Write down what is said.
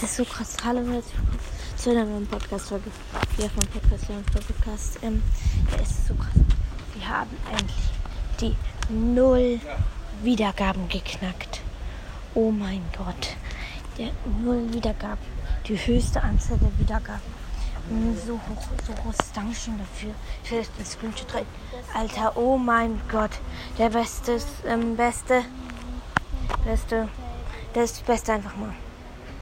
Das ist so krass. Hallo und herzlich willkommen zu einer neuen Podcast-Folge. Wir vom Podcast, wir vom Podcast. Ähm, ja, es ist so krass. Wir haben endlich die Null Wiedergaben geknackt. Oh mein Gott. Der Null Wiedergaben. Die höchste Anzahl der Wiedergaben. Mm, So hoch, so großes Dankeschön dafür. Ich werde jetzt den Screenshot rein. Alter, oh mein Gott. Der beste, ähm, beste, beste, das ist das Beste einfach mal.